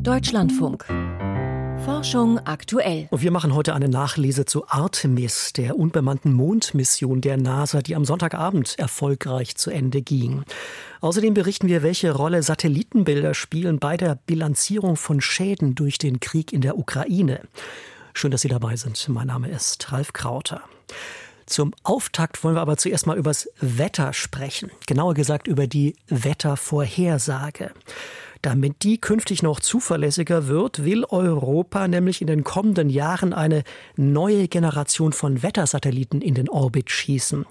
Deutschlandfunk. Forschung aktuell. Und wir machen heute eine Nachlese zu Artemis, der unbemannten Mondmission der NASA, die am Sonntagabend erfolgreich zu Ende ging. Außerdem berichten wir, welche Rolle Satellitenbilder spielen bei der Bilanzierung von Schäden durch den Krieg in der Ukraine. Schön, dass Sie dabei sind. Mein Name ist Ralf Krauter. Zum Auftakt wollen wir aber zuerst mal übers Wetter sprechen. Genauer gesagt über die Wettervorhersage. Damit die künftig noch zuverlässiger wird, will Europa nämlich in den kommenden Jahren eine neue Generation von Wettersatelliten in den Orbit schießen.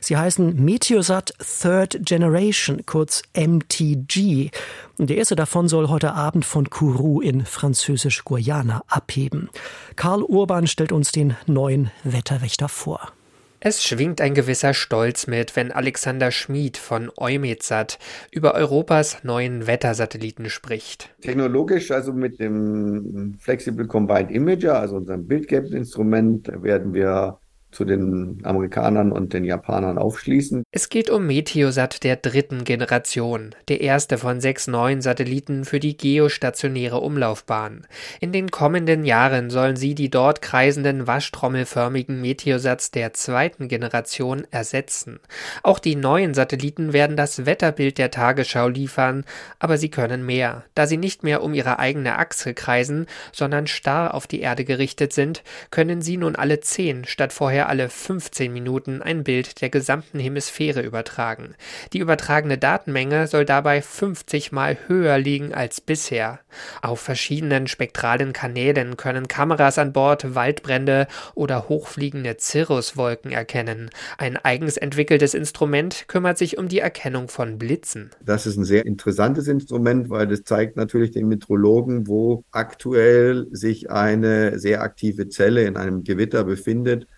Sie heißen Meteosat Third Generation, kurz MTG. Der erste davon soll heute Abend von Kourou in französisch-Guayana abheben. Karl Urban stellt uns den neuen Wetterwächter vor. Es schwingt ein gewisser Stolz mit, wenn Alexander Schmid von Eumetsat über Europas neuen Wettersatelliten spricht. Technologisch, also mit dem Flexible Combined Imager, also unserem Bildgap-Instrument, werden wir zu den Amerikanern und den Japanern aufschließen. Es geht um Meteosat der dritten Generation, der erste von sechs neuen Satelliten für die geostationäre Umlaufbahn. In den kommenden Jahren sollen sie die dort kreisenden waschtrommelförmigen Meteosats der zweiten Generation ersetzen. Auch die neuen Satelliten werden das Wetterbild der Tagesschau liefern, aber sie können mehr. Da sie nicht mehr um ihre eigene Achse kreisen, sondern starr auf die Erde gerichtet sind, können sie nun alle zehn statt vorher vorher alle 15 Minuten ein Bild der gesamten Hemisphäre übertragen. Die übertragene Datenmenge soll dabei 50 mal höher liegen als bisher. Auf verschiedenen spektralen Kanälen können Kameras an Bord Waldbrände oder hochfliegende Cirruswolken erkennen. Ein eigens entwickeltes Instrument kümmert sich um die Erkennung von Blitzen. Das ist ein sehr interessantes Instrument, weil das zeigt natürlich den Meteorologen, wo aktuell sich eine sehr aktive Zelle in einem Gewitter befindet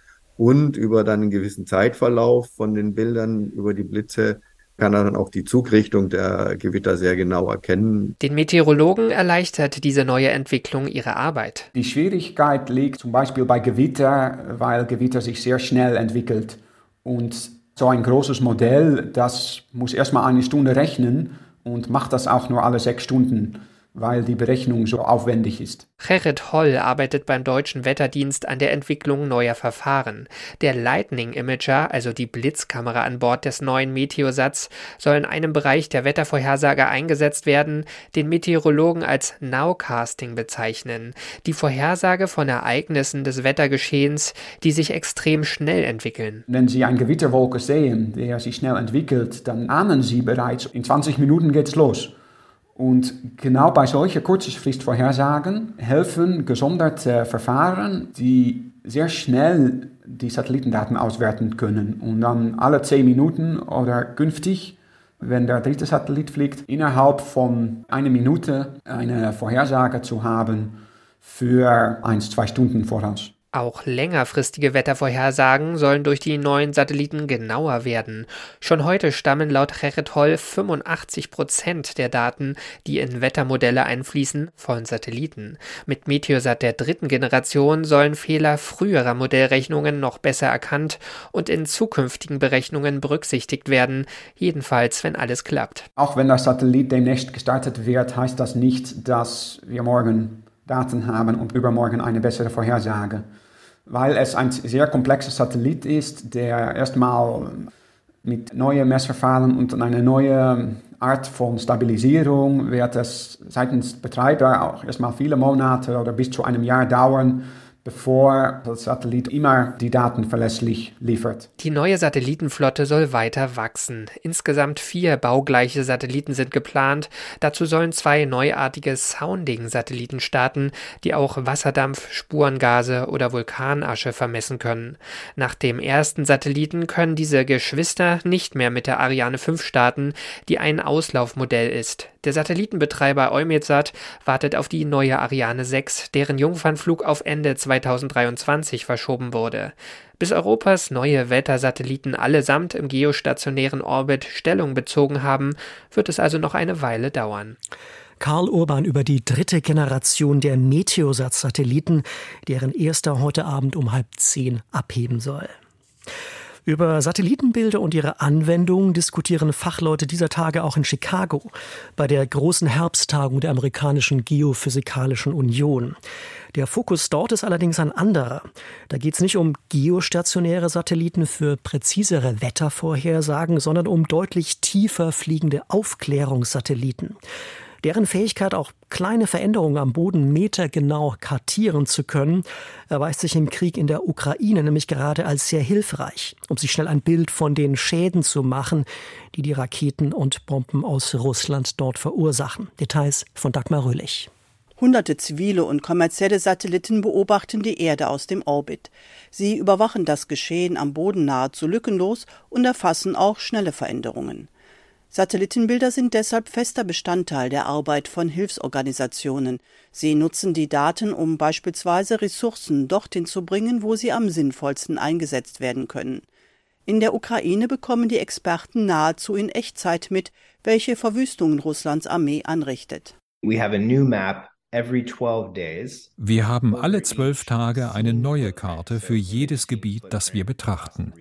und über dann einen gewissen Zeitverlauf von den Bildern über die Blitze kann er dann auch die Zugrichtung der Gewitter sehr genau erkennen. Den Meteorologen erleichtert diese neue Entwicklung ihre Arbeit. Die Schwierigkeit liegt zum Beispiel bei Gewitter, weil Gewitter sich sehr schnell entwickelt. Und so ein großes Modell, das muss erstmal eine Stunde rechnen und macht das auch nur alle sechs Stunden weil die Berechnung so aufwendig ist. Gerrit Holl arbeitet beim Deutschen Wetterdienst an der Entwicklung neuer Verfahren. Der Lightning Imager, also die Blitzkamera an Bord des neuen Meteosats, soll in einem Bereich der Wettervorhersage eingesetzt werden, den Meteorologen als Nowcasting bezeichnen. Die Vorhersage von Ereignissen des Wettergeschehens, die sich extrem schnell entwickeln. Wenn Sie eine Gewitterwolke sehen, der sich schnell entwickelt, dann ahnen Sie bereits, in 20 Minuten geht's los. Und genau bei solchen Kurzfristvorhersagen helfen gesonderte Verfahren, die sehr schnell die Satellitendaten auswerten können und dann alle zehn Minuten oder künftig, wenn der dritte Satellit fliegt, innerhalb von einer Minute eine Vorhersage zu haben für ein, zwei Stunden voraus. Auch längerfristige Wettervorhersagen sollen durch die neuen Satelliten genauer werden. Schon heute stammen laut Gerrit Holl 85 Prozent der Daten, die in Wettermodelle einfließen, von Satelliten. Mit Meteosat der dritten Generation sollen Fehler früherer Modellrechnungen noch besser erkannt und in zukünftigen Berechnungen berücksichtigt werden, jedenfalls wenn alles klappt. Auch wenn das Satellit demnächst gestartet wird, heißt das nicht, dass wir morgen Daten haben und übermorgen eine bessere Vorhersage. Weil es ein sehr komplexer Satellit ist, der erstmal mit neuen Messverfahren und einer neuen Art von Stabilisierung wird es seitens Betreiber auch erstmal viele Monate oder bis zu einem Jahr dauern, bevor das Satellit immer die Daten verlässlich liefert. Die neue Satellitenflotte soll weiter wachsen. Insgesamt vier baugleiche Satelliten sind geplant. Dazu sollen zwei neuartige Sounding-Satelliten starten, die auch Wasserdampf, Spurengase oder Vulkanasche vermessen können. Nach dem ersten Satelliten können diese Geschwister nicht mehr mit der Ariane 5 starten, die ein Auslaufmodell ist. Der Satellitenbetreiber Eumetsat wartet auf die neue Ariane 6, deren Jungfernflug auf Ende 2023 verschoben wurde. Bis Europas neue Wettersatelliten allesamt im geostationären Orbit Stellung bezogen haben, wird es also noch eine Weile dauern. Karl Urban über die dritte Generation der Meteosat-Satelliten, deren erster heute Abend um halb zehn abheben soll. Über Satellitenbilder und ihre Anwendung diskutieren Fachleute dieser Tage auch in Chicago bei der großen Herbsttagung der amerikanischen Geophysikalischen Union. Der Fokus dort ist allerdings ein anderer. Da geht es nicht um geostationäre Satelliten für präzisere Wettervorhersagen, sondern um deutlich tiefer fliegende Aufklärungssatelliten. Deren Fähigkeit, auch kleine Veränderungen am Boden metergenau kartieren zu können, erweist sich im Krieg in der Ukraine nämlich gerade als sehr hilfreich, um sich schnell ein Bild von den Schäden zu machen, die die Raketen und Bomben aus Russland dort verursachen. Details von Dagmar Röhlich. Hunderte zivile und kommerzielle Satelliten beobachten die Erde aus dem Orbit. Sie überwachen das Geschehen am Boden nahezu lückenlos und erfassen auch schnelle Veränderungen. Satellitenbilder sind deshalb fester Bestandteil der Arbeit von Hilfsorganisationen. Sie nutzen die Daten, um beispielsweise Ressourcen dorthin zu bringen, wo sie am sinnvollsten eingesetzt werden können. In der Ukraine bekommen die Experten nahezu in Echtzeit mit, welche Verwüstungen Russlands Armee anrichtet. Wir haben alle zwölf Tage eine neue Karte für jedes Gebiet, das wir betrachten.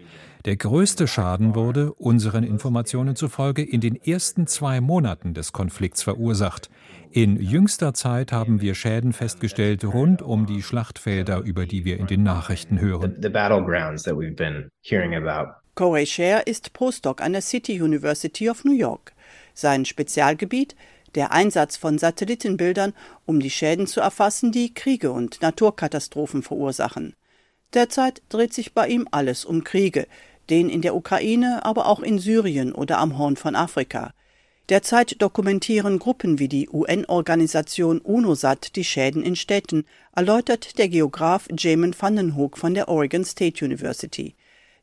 Der größte Schaden wurde, unseren Informationen zufolge, in den ersten zwei Monaten des Konflikts verursacht. In jüngster Zeit haben wir Schäden festgestellt rund um die Schlachtfelder, über die wir in den Nachrichten hören. Corey Scher ist Postdoc an der City University of New York. Sein Spezialgebiet der Einsatz von Satellitenbildern, um die Schäden zu erfassen, die Kriege und Naturkatastrophen verursachen. Derzeit dreht sich bei ihm alles um Kriege, den in der Ukraine, aber auch in Syrien oder am Horn von Afrika. Derzeit dokumentieren Gruppen wie die UN-Organisation UNOSAT die Schäden in Städten, erläutert der Geograf Jamin Vandenhoek von der Oregon State University.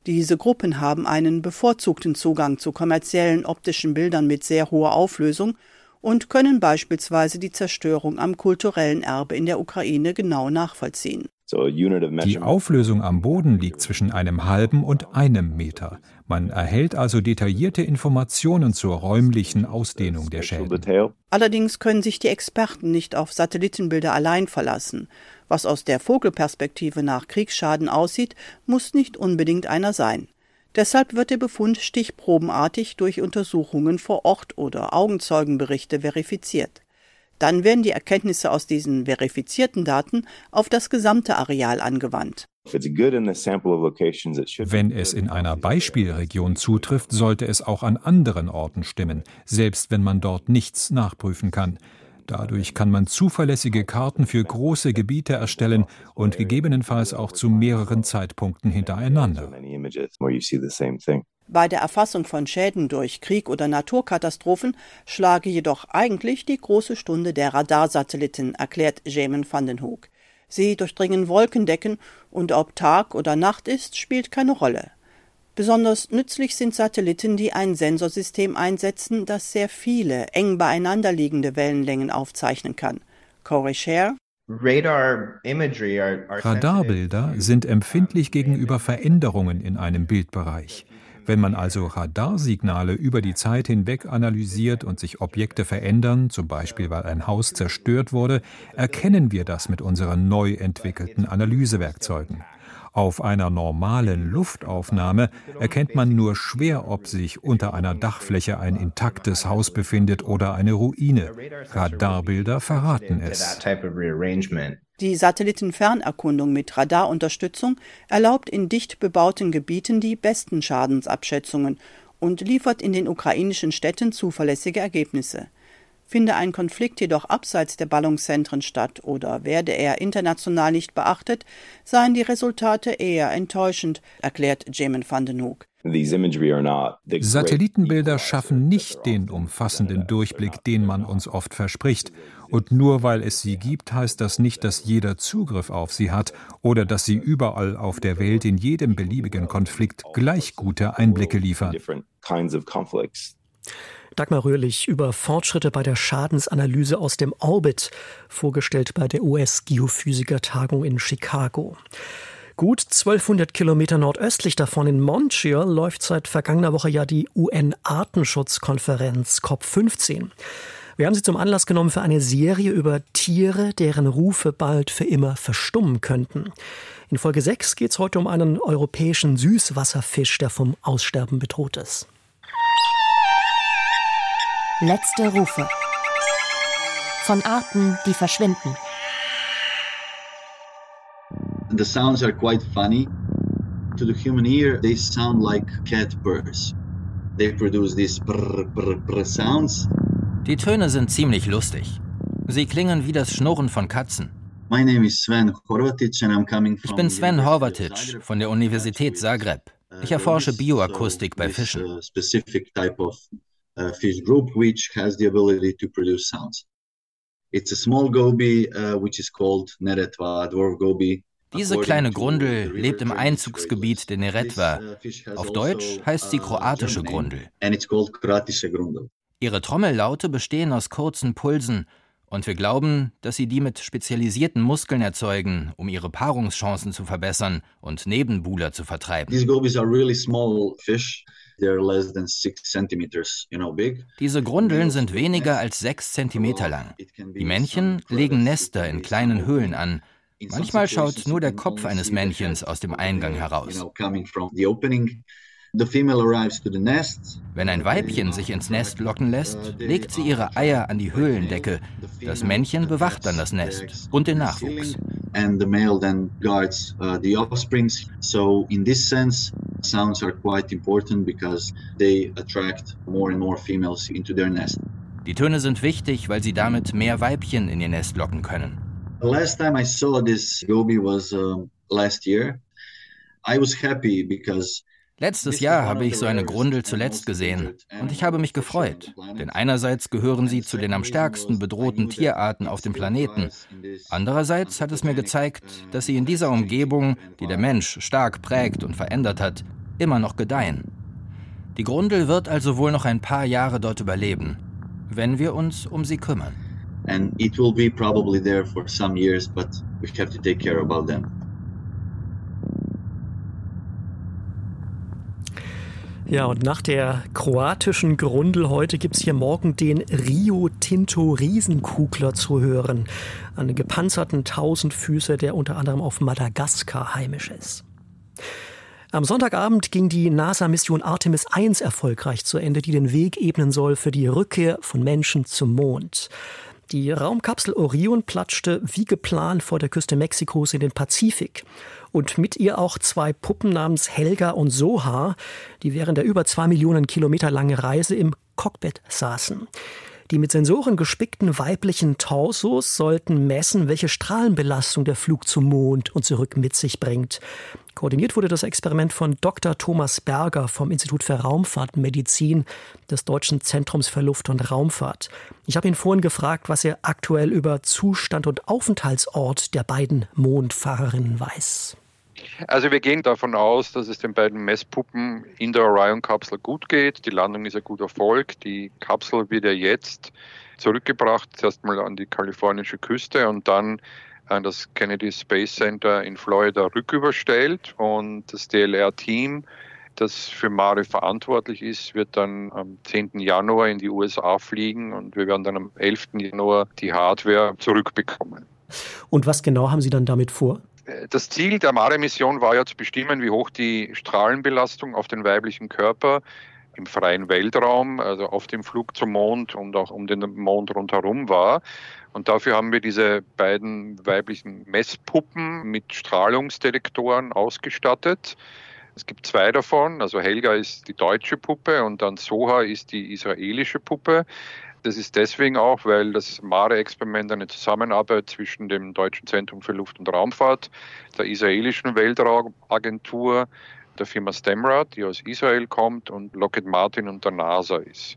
Diese Gruppen haben einen bevorzugten Zugang zu kommerziellen optischen Bildern mit sehr hoher Auflösung und können beispielsweise die Zerstörung am kulturellen Erbe in der Ukraine genau nachvollziehen. Die Auflösung am Boden liegt zwischen einem halben und einem Meter. Man erhält also detaillierte Informationen zur räumlichen Ausdehnung der Schäden. Allerdings können sich die Experten nicht auf Satellitenbilder allein verlassen. Was aus der Vogelperspektive nach Kriegsschaden aussieht, muss nicht unbedingt einer sein. Deshalb wird der Befund stichprobenartig durch Untersuchungen vor Ort oder Augenzeugenberichte verifiziert. Dann werden die Erkenntnisse aus diesen verifizierten Daten auf das gesamte Areal angewandt. Wenn es in einer Beispielregion zutrifft, sollte es auch an anderen Orten stimmen, selbst wenn man dort nichts nachprüfen kann. Dadurch kann man zuverlässige Karten für große Gebiete erstellen und gegebenenfalls auch zu mehreren Zeitpunkten hintereinander. Bei der Erfassung von Schäden durch Krieg oder Naturkatastrophen schlage jedoch eigentlich die große Stunde der Radarsatelliten, erklärt Jamin van den Hoek. Sie durchdringen Wolkendecken und ob Tag oder Nacht ist, spielt keine Rolle. Besonders nützlich sind Satelliten, die ein Sensorsystem einsetzen, das sehr viele eng beieinander liegende Wellenlängen aufzeichnen kann. Corey Scher Radarbilder sind empfindlich gegenüber Veränderungen in einem Bildbereich. Wenn man also Radarsignale über die Zeit hinweg analysiert und sich Objekte verändern, zum Beispiel weil ein Haus zerstört wurde, erkennen wir das mit unseren neu entwickelten Analysewerkzeugen. Auf einer normalen Luftaufnahme erkennt man nur schwer, ob sich unter einer Dachfläche ein intaktes Haus befindet oder eine Ruine. Radarbilder verraten es. Die Satellitenfernerkundung mit Radarunterstützung erlaubt in dicht bebauten Gebieten die besten Schadensabschätzungen und liefert in den ukrainischen Städten zuverlässige Ergebnisse. Finde ein Konflikt jedoch abseits der Ballungszentren statt oder werde er international nicht beachtet, seien die Resultate eher enttäuschend, erklärt Jamin van den Hoek. Satellitenbilder schaffen nicht den umfassenden Durchblick, den man uns oft verspricht. Und nur weil es sie gibt, heißt das nicht, dass jeder Zugriff auf sie hat oder dass sie überall auf der Welt in jedem beliebigen Konflikt gleich gute Einblicke liefern. Dagmar Röhrlich über Fortschritte bei der Schadensanalyse aus dem Orbit, vorgestellt bei der US-Geophysiker-Tagung in Chicago. Gut 1200 Kilometer nordöstlich davon in Montreal läuft seit vergangener Woche ja die UN-Artenschutzkonferenz COP15. Wir haben sie zum Anlass genommen für eine Serie über Tiere, deren Rufe bald für immer verstummen könnten. In Folge 6 geht es heute um einen europäischen Süßwasserfisch, der vom Aussterben bedroht ist. Letzte Rufe. Von Arten, die verschwinden. The sounds are quite funny. To the human ear, they sound like cat purrs. They produce these brr, brr, brr sounds. Die Töne sind ziemlich lustig. Sie klingen wie das Schnurren von Katzen. Ich bin Sven Horvatic von der Universität Zagreb. Ich erforsche Bioakustik bei Fischen. uh, uh. Diese kleine Grundel lebt im Einzugsgebiet der Neretva. uh, Auf Deutsch heißt sie kroatische Grundel. Ihre Trommellaute bestehen aus kurzen Pulsen und wir glauben, dass sie die mit spezialisierten Muskeln erzeugen, um ihre Paarungschancen zu verbessern und Nebenbuhler zu vertreiben. Diese Grundeln sind weniger als sechs Zentimeter lang. Die Männchen legen Nester in kleinen Höhlen an. Manchmal schaut nur der Kopf eines Männchens aus dem Eingang heraus. Know, coming from the opening. The female arrives to the nest. Wenn ein Weibchen sich ins Nest locken lässt, legt sie ihre Eier an die Höhlendecke. Das Männchen bewacht dann das Nest und den Nachwuchs. and the male then guards uh, the offsprings. So, in this sense, sounds are quite important because they attract more and more females into their nest. Die Töne sind wichtig, weil sie damit mehr Weibchen in ihr Nest locken können. The last time I saw this goby was um, last year. I was happy because Letztes Jahr habe ich so eine Grundel zuletzt gesehen und ich habe mich gefreut, denn einerseits gehören sie zu den am stärksten bedrohten Tierarten auf dem Planeten. Andererseits hat es mir gezeigt, dass sie in dieser Umgebung, die der Mensch stark prägt und verändert hat, immer noch gedeihen. Die Grundel wird also wohl noch ein paar Jahre dort überleben, wenn wir uns um sie kümmern. and it will be probably there for some years, but we have to take care about them. Ja, und nach der kroatischen Grundel heute gibt's hier morgen den Rio Tinto Riesenkugler zu hören. Einen gepanzerten Tausendfüßer, der unter anderem auf Madagaskar heimisch ist. Am Sonntagabend ging die NASA-Mission Artemis 1 erfolgreich zu Ende, die den Weg ebnen soll für die Rückkehr von Menschen zum Mond. Die Raumkapsel Orion platschte wie geplant vor der Küste Mexikos in den Pazifik. Und mit ihr auch zwei Puppen namens Helga und Soha, die während der über zwei Millionen Kilometer langen Reise im Cockpit saßen. Die mit Sensoren gespickten weiblichen Torsos sollten messen, welche Strahlenbelastung der Flug zum Mond und zurück mit sich bringt. Koordiniert wurde das Experiment von Dr. Thomas Berger vom Institut für Raumfahrtmedizin des Deutschen Zentrums für Luft- und Raumfahrt. Ich habe ihn vorhin gefragt, was er aktuell über Zustand und Aufenthaltsort der beiden Mondfahrerinnen weiß. Also wir gehen davon aus, dass es den beiden Messpuppen in der Orion-Kapsel gut geht. Die Landung ist ein guter Erfolg. Die Kapsel wird ja jetzt zurückgebracht, zuerst mal an die kalifornische Küste und dann an das Kennedy Space Center in Florida rücküberstellt. Und das DLR-Team, das für Mare verantwortlich ist, wird dann am 10. Januar in die USA fliegen und wir werden dann am 11. Januar die Hardware zurückbekommen. Und was genau haben Sie dann damit vor? Das Ziel der Mare-Mission war ja zu bestimmen, wie hoch die Strahlenbelastung auf den weiblichen Körper im freien Weltraum, also auf dem Flug zum Mond und auch um den Mond rundherum war. Und dafür haben wir diese beiden weiblichen Messpuppen mit Strahlungsdetektoren ausgestattet. Es gibt zwei davon, also Helga ist die deutsche Puppe und dann Soha ist die israelische Puppe. Das ist deswegen auch, weil das MARE-Experiment eine Zusammenarbeit zwischen dem Deutschen Zentrum für Luft- und Raumfahrt, der israelischen Weltraumagentur, der Firma Stemrad, die aus Israel kommt, und Lockheed Martin und der NASA ist.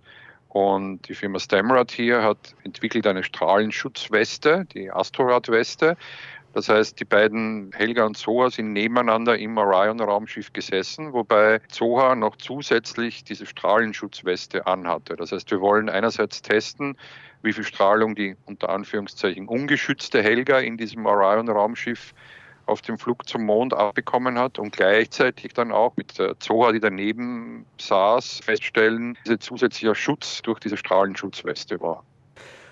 Und die Firma Stemrad hier hat entwickelt eine Strahlenschutzweste, die Astrorad-Weste. Das heißt, die beiden Helga und Zoha sind nebeneinander im Orion-Raumschiff gesessen, wobei Zoha noch zusätzlich diese Strahlenschutzweste anhatte. Das heißt, wir wollen einerseits testen, wie viel Strahlung die unter Anführungszeichen ungeschützte Helga in diesem Orion-Raumschiff auf dem Flug zum Mond abbekommen hat und gleichzeitig dann auch mit der Zoha, die daneben saß, feststellen, dieser zusätzlicher Schutz durch diese Strahlenschutzweste war.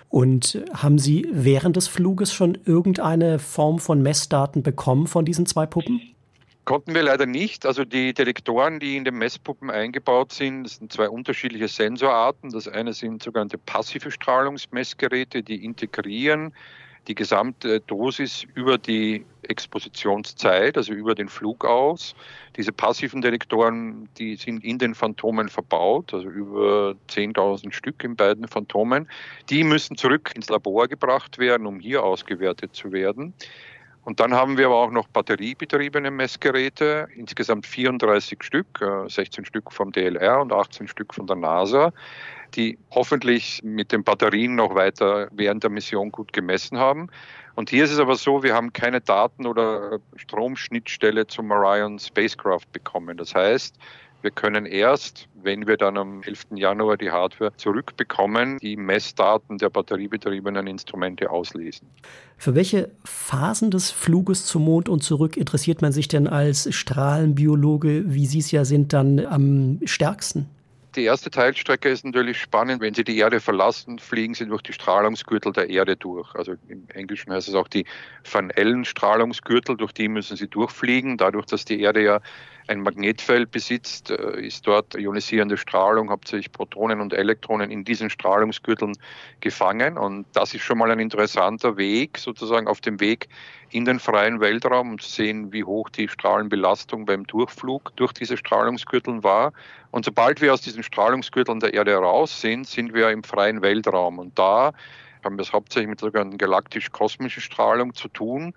Und haben Sie während des Fluges schon irgendeine Form von Messdaten bekommen von diesen zwei Puppen? Konnten wir leider nicht. Also die Detektoren, die in den Messpuppen eingebaut sind, das sind zwei unterschiedliche Sensorarten. Das eine sind sogenannte passive Strahlungsmessgeräte, die integrieren die gesamte Dosis über die Expositionszeit, also über den Flug aus. Diese passiven Detektoren, die sind in den Phantomen verbaut, also über 10.000 Stück in beiden Phantomen. Die müssen zurück ins Labor gebracht werden, um hier ausgewertet zu werden. Und dann haben wir aber auch noch batteriebetriebene Messgeräte, insgesamt 34 Stück, 16 äh, Stück vom DLR und 18 Stück von der NASA, die hoffentlich mit den Batterien noch weiter während der Mission gut gemessen haben. Und hier ist es aber so, wir haben keine Daten oder Stromschnittstelle zum Orion Spacecraft bekommen. Das heißt, wir können erst, wenn wir dann am 11. Januar die Hardware zurückbekommen, die Messdaten der batteriebetriebenen Instrumente auslesen. Für welche Phasen des Fluges zum Mond und zurück interessiert man sich denn als Strahlenbiologe, wie Sie es ja sind, dann am stärksten? Die erste Teilstrecke ist natürlich spannend. Wenn Sie die Erde verlassen, fliegen Sie durch die Strahlungsgürtel der Erde durch. Also im Englischen heißt es auch die Van Allen-Strahlungsgürtel, durch die müssen Sie durchfliegen. Dadurch, dass die Erde ja ein Magnetfeld besitzt, äh, ist dort ionisierende Strahlung, hauptsächlich Protonen und Elektronen in diesen Strahlungsgürteln gefangen. Und das ist schon mal ein interessanter Weg, sozusagen auf dem Weg in den freien Weltraum, um zu sehen, wie hoch die Strahlenbelastung beim Durchflug durch diese Strahlungsgürteln war. Und sobald wir aus diesen Strahlungsgürteln der Erde raus sind, sind wir im freien Weltraum. Und da haben wir es hauptsächlich mit sogenannten galaktisch-kosmischen Strahlung zu tun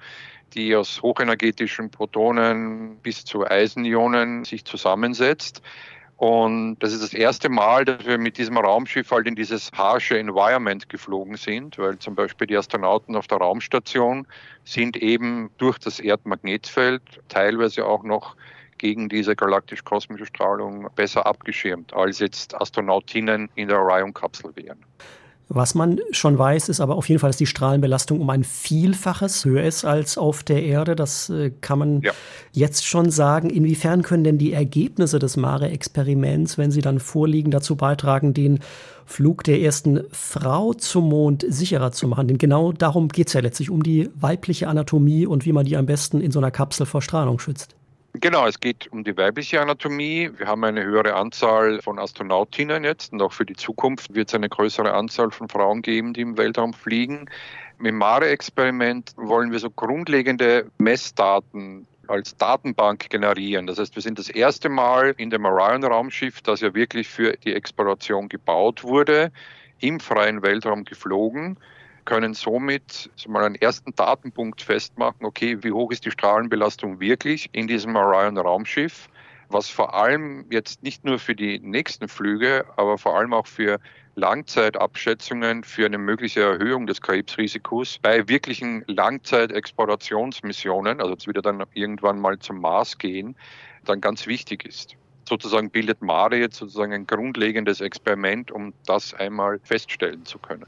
die aus hochenergetischen Protonen bis zu Eisenionen sich zusammensetzt. Und das ist das erste Mal, dass wir mit diesem Raumschiff halt in dieses harsche Environment geflogen sind, weil zum Beispiel die Astronauten auf der Raumstation sind eben durch das Erdmagnetfeld teilweise auch noch gegen diese galaktisch-kosmische Strahlung besser abgeschirmt, als jetzt Astronautinnen in der Orion-Kapsel wären. Was man schon weiß, ist aber auf jeden Fall, dass die Strahlenbelastung um ein Vielfaches höher ist als auf der Erde. Das äh, kann man ja. jetzt schon sagen. Inwiefern können denn die Ergebnisse des Mare-Experiments, wenn sie dann vorliegen, dazu beitragen, den Flug der ersten Frau zum Mond sicherer zu machen? Denn genau darum geht es ja letztlich, um die weibliche Anatomie und wie man die am besten in so einer Kapsel vor Strahlung schützt. Genau, es geht um die weibliche Anatomie. Wir haben eine höhere Anzahl von Astronautinnen jetzt und auch für die Zukunft wird es eine größere Anzahl von Frauen geben, die im Weltraum fliegen. Mit dem Mare-Experiment wollen wir so grundlegende Messdaten als Datenbank generieren. Das heißt, wir sind das erste Mal in dem Orion-Raumschiff, das ja wirklich für die Exploration gebaut wurde, im freien Weltraum geflogen können somit mal einen ersten Datenpunkt festmachen, okay, wie hoch ist die Strahlenbelastung wirklich in diesem Orion-Raumschiff, was vor allem jetzt nicht nur für die nächsten Flüge, aber vor allem auch für Langzeitabschätzungen für eine mögliche Erhöhung des Krebsrisikos bei wirklichen Langzeitexplorationsmissionen, also jetzt wieder dann irgendwann mal zum Mars gehen, dann ganz wichtig ist. Sozusagen bildet Mare jetzt sozusagen ein grundlegendes Experiment, um das einmal feststellen zu können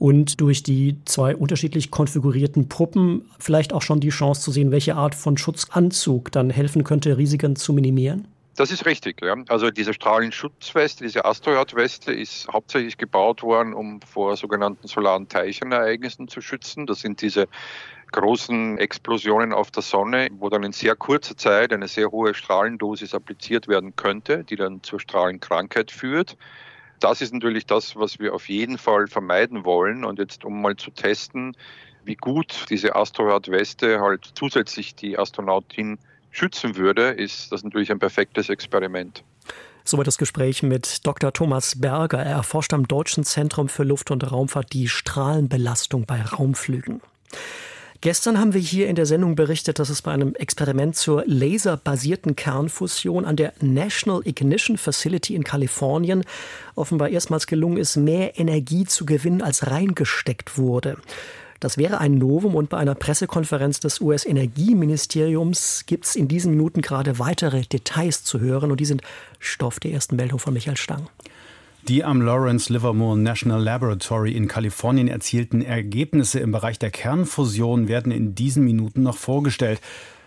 und durch die zwei unterschiedlich konfigurierten Puppen vielleicht auch schon die Chance zu sehen, welche Art von Schutzanzug dann helfen könnte, Risiken zu minimieren? Das ist richtig. Ja. Also diese Strahlenschutzweste, diese Asteroidweste ist hauptsächlich gebaut worden, um vor sogenannten solaren Teilchenereignissen zu schützen. Das sind diese großen Explosionen auf der Sonne, wo dann in sehr kurzer Zeit eine sehr hohe Strahlendosis appliziert werden könnte, die dann zur Strahlenkrankheit führt das ist natürlich das, was wir auf jeden Fall vermeiden wollen. Und jetzt, um mal zu testen, wie gut diese Astronaut-Weste halt zusätzlich die Astronautin schützen würde, ist das natürlich ein perfektes Experiment. Soweit das Gespräch mit Dr. Thomas Berger. Er erforscht am Deutschen Zentrum für Luft- und Raumfahrt die Strahlenbelastung bei Raumflügen. Gestern haben wir hier in der Sendung berichtet, dass es bei einem Experiment zur laserbasierten Kernfusion an der National Ignition Facility in Kalifornien offenbar erstmals gelungen ist, mehr Energie zu gewinnen, als reingesteckt wurde. Das wäre ein Novum und bei einer Pressekonferenz des US-Energieministeriums gibt es in diesen Minuten gerade weitere Details zu hören und die sind Stoff der ersten Meldung von Michael Stang. Die am Lawrence Livermore National Laboratory in Kalifornien erzielten Ergebnisse im Bereich der Kernfusion werden in diesen Minuten noch vorgestellt.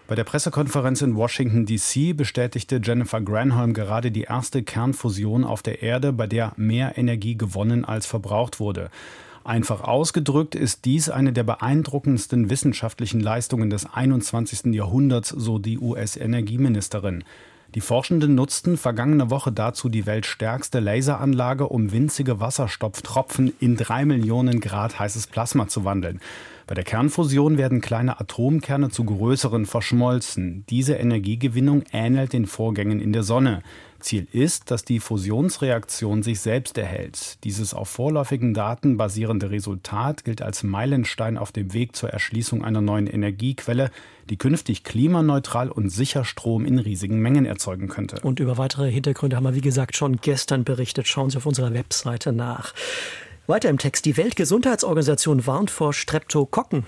Bei der Pressekonferenz in Washington, D.C. bestätigte Jennifer Granholm gerade die erste Kernfusion auf der Erde, bei der mehr Energie gewonnen als verbraucht wurde. Einfach ausgedrückt ist dies eine der beeindruckendsten wissenschaftlichen Leistungen des 21. Jahrhunderts, so die US-Energieministerin. Die Forschenden nutzten vergangene Woche dazu die weltstärkste Laseranlage, um winzige Wasserstofftropfen in drei Millionen Grad heißes Plasma zu wandeln. Bei der Kernfusion werden kleine Atomkerne zu größeren verschmolzen. Diese Energiegewinnung ähnelt den Vorgängen in der Sonne. Ziel ist, dass die Fusionsreaktion sich selbst erhält. Dieses auf vorläufigen Daten basierende Resultat gilt als Meilenstein auf dem Weg zur Erschließung einer neuen Energiequelle, die künftig klimaneutral und sicher Strom in riesigen Mengen erzeugen könnte. Und über weitere Hintergründe haben wir, wie gesagt, schon gestern berichtet. Schauen Sie auf unserer Webseite nach. Weiter im Text. Die Weltgesundheitsorganisation warnt vor Streptokokken.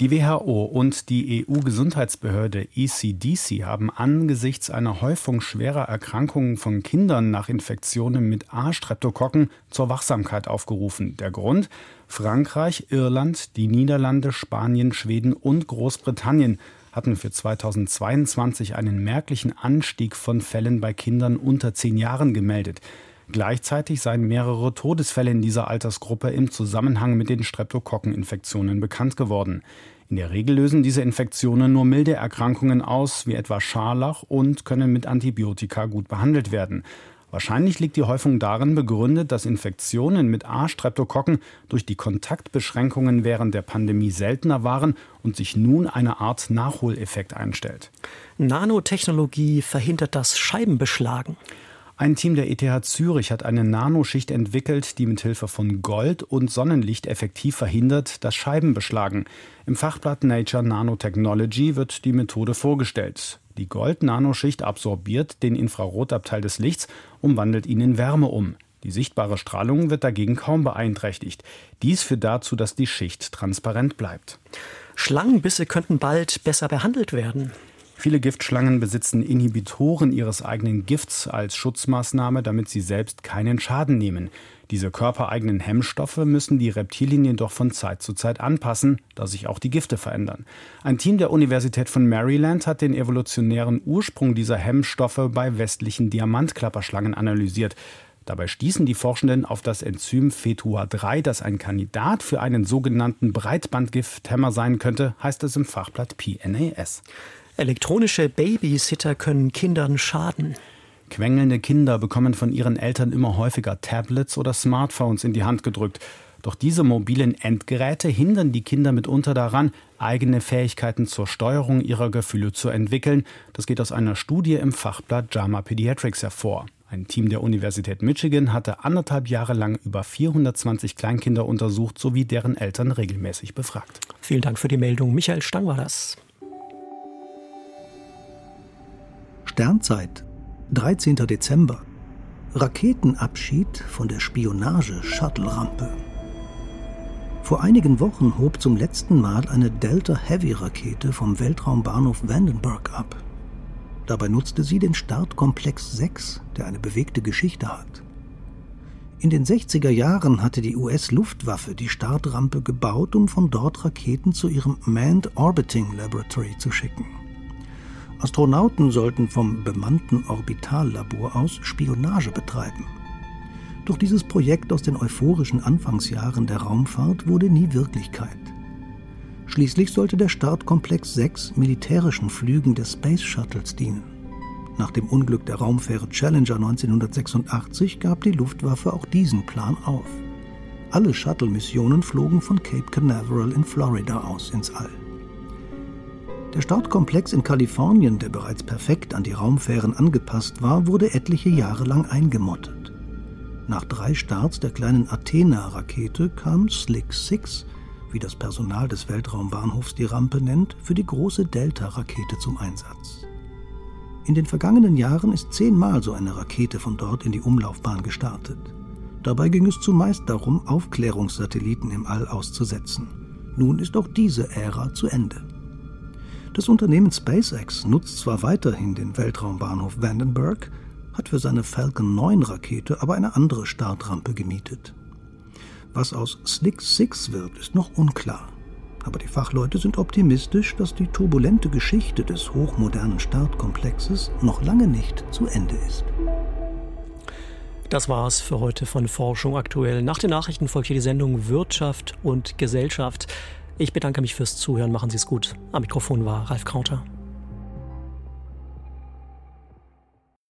Die WHO und die EU-Gesundheitsbehörde ECDC haben angesichts einer Häufung schwerer Erkrankungen von Kindern nach Infektionen mit A-Streptokokken zur Wachsamkeit aufgerufen. Der Grund? Frankreich, Irland, die Niederlande, Spanien, Schweden und Großbritannien hatten für 2022 einen merklichen Anstieg von Fällen bei Kindern unter zehn Jahren gemeldet. Gleichzeitig seien mehrere Todesfälle in dieser Altersgruppe im Zusammenhang mit den Streptokokkeninfektionen bekannt geworden. In der Regel lösen diese Infektionen nur milde Erkrankungen aus, wie etwa Scharlach, und können mit Antibiotika gut behandelt werden. Wahrscheinlich liegt die Häufung darin begründet, dass Infektionen mit A-Streptokokken durch die Kontaktbeschränkungen während der Pandemie seltener waren und sich nun eine Art Nachholeffekt einstellt. Nanotechnologie verhindert das Scheibenbeschlagen. Ein Team der ETH Zürich hat eine Nanoschicht entwickelt, die mit Hilfe von Gold und Sonnenlicht effektiv verhindert, dass Scheiben beschlagen. Im Fachblatt Nature Nanotechnology wird die Methode vorgestellt. Die Gold-Nanoschicht absorbiert den Infrarotabteil des Lichts und wandelt ihn in Wärme um. Die sichtbare Strahlung wird dagegen kaum beeinträchtigt. Dies führt dazu, dass die Schicht transparent bleibt. Schlangenbisse könnten bald besser behandelt werden. Viele Giftschlangen besitzen Inhibitoren ihres eigenen Gifts als Schutzmaßnahme, damit sie selbst keinen Schaden nehmen. Diese körpereigenen Hemmstoffe müssen die Reptilien jedoch von Zeit zu Zeit anpassen, da sich auch die Gifte verändern. Ein Team der Universität von Maryland hat den evolutionären Ursprung dieser Hemmstoffe bei westlichen Diamantklapperschlangen analysiert. Dabei stießen die Forschenden auf das Enzym FETUA3, das ein Kandidat für einen sogenannten Breitbandgifthemmer sein könnte, heißt es im Fachblatt PNAS. Elektronische Babysitter können Kindern schaden. Quengelnde Kinder bekommen von ihren Eltern immer häufiger Tablets oder Smartphones in die Hand gedrückt. Doch diese mobilen Endgeräte hindern die Kinder mitunter daran, eigene Fähigkeiten zur Steuerung ihrer Gefühle zu entwickeln. Das geht aus einer Studie im Fachblatt JAMA Pediatrics hervor. Ein Team der Universität Michigan hatte anderthalb Jahre lang über 420 Kleinkinder untersucht sowie deren Eltern regelmäßig befragt. Vielen Dank für die Meldung. Michael Stang war das. Sternzeit, 13. Dezember. Raketenabschied von der Spionage-Shuttle-Rampe. Vor einigen Wochen hob zum letzten Mal eine Delta-Heavy-Rakete vom Weltraumbahnhof Vandenberg ab. Dabei nutzte sie den Startkomplex 6, der eine bewegte Geschichte hat. In den 60er Jahren hatte die US-Luftwaffe die Startrampe gebaut, um von dort Raketen zu ihrem Manned Orbiting Laboratory zu schicken. Astronauten sollten vom bemannten Orbitallabor aus Spionage betreiben. Doch dieses Projekt aus den euphorischen Anfangsjahren der Raumfahrt wurde nie Wirklichkeit. Schließlich sollte der Startkomplex 6 militärischen Flügen des Space Shuttles dienen. Nach dem Unglück der Raumfähre Challenger 1986 gab die Luftwaffe auch diesen Plan auf. Alle Shuttle-Missionen flogen von Cape Canaveral in Florida aus ins All. Der Startkomplex in Kalifornien, der bereits perfekt an die Raumfähren angepasst war, wurde etliche Jahre lang eingemottet. Nach drei Starts der kleinen Athena-Rakete kam Slick 6, wie das Personal des Weltraumbahnhofs die Rampe nennt, für die große Delta-Rakete zum Einsatz. In den vergangenen Jahren ist zehnmal so eine Rakete von dort in die Umlaufbahn gestartet. Dabei ging es zumeist darum, Aufklärungssatelliten im All auszusetzen. Nun ist auch diese Ära zu Ende. Das Unternehmen SpaceX nutzt zwar weiterhin den Weltraumbahnhof Vandenberg, hat für seine Falcon 9 Rakete aber eine andere Startrampe gemietet. Was aus Slick 6 wird, ist noch unklar. Aber die Fachleute sind optimistisch, dass die turbulente Geschichte des hochmodernen Startkomplexes noch lange nicht zu Ende ist. Das war's für heute von Forschung aktuell. Nach den Nachrichten folgt hier die Sendung Wirtschaft und Gesellschaft. Ich bedanke mich fürs Zuhören. Machen Sie es gut. Am Mikrofon war Ralf Krauter.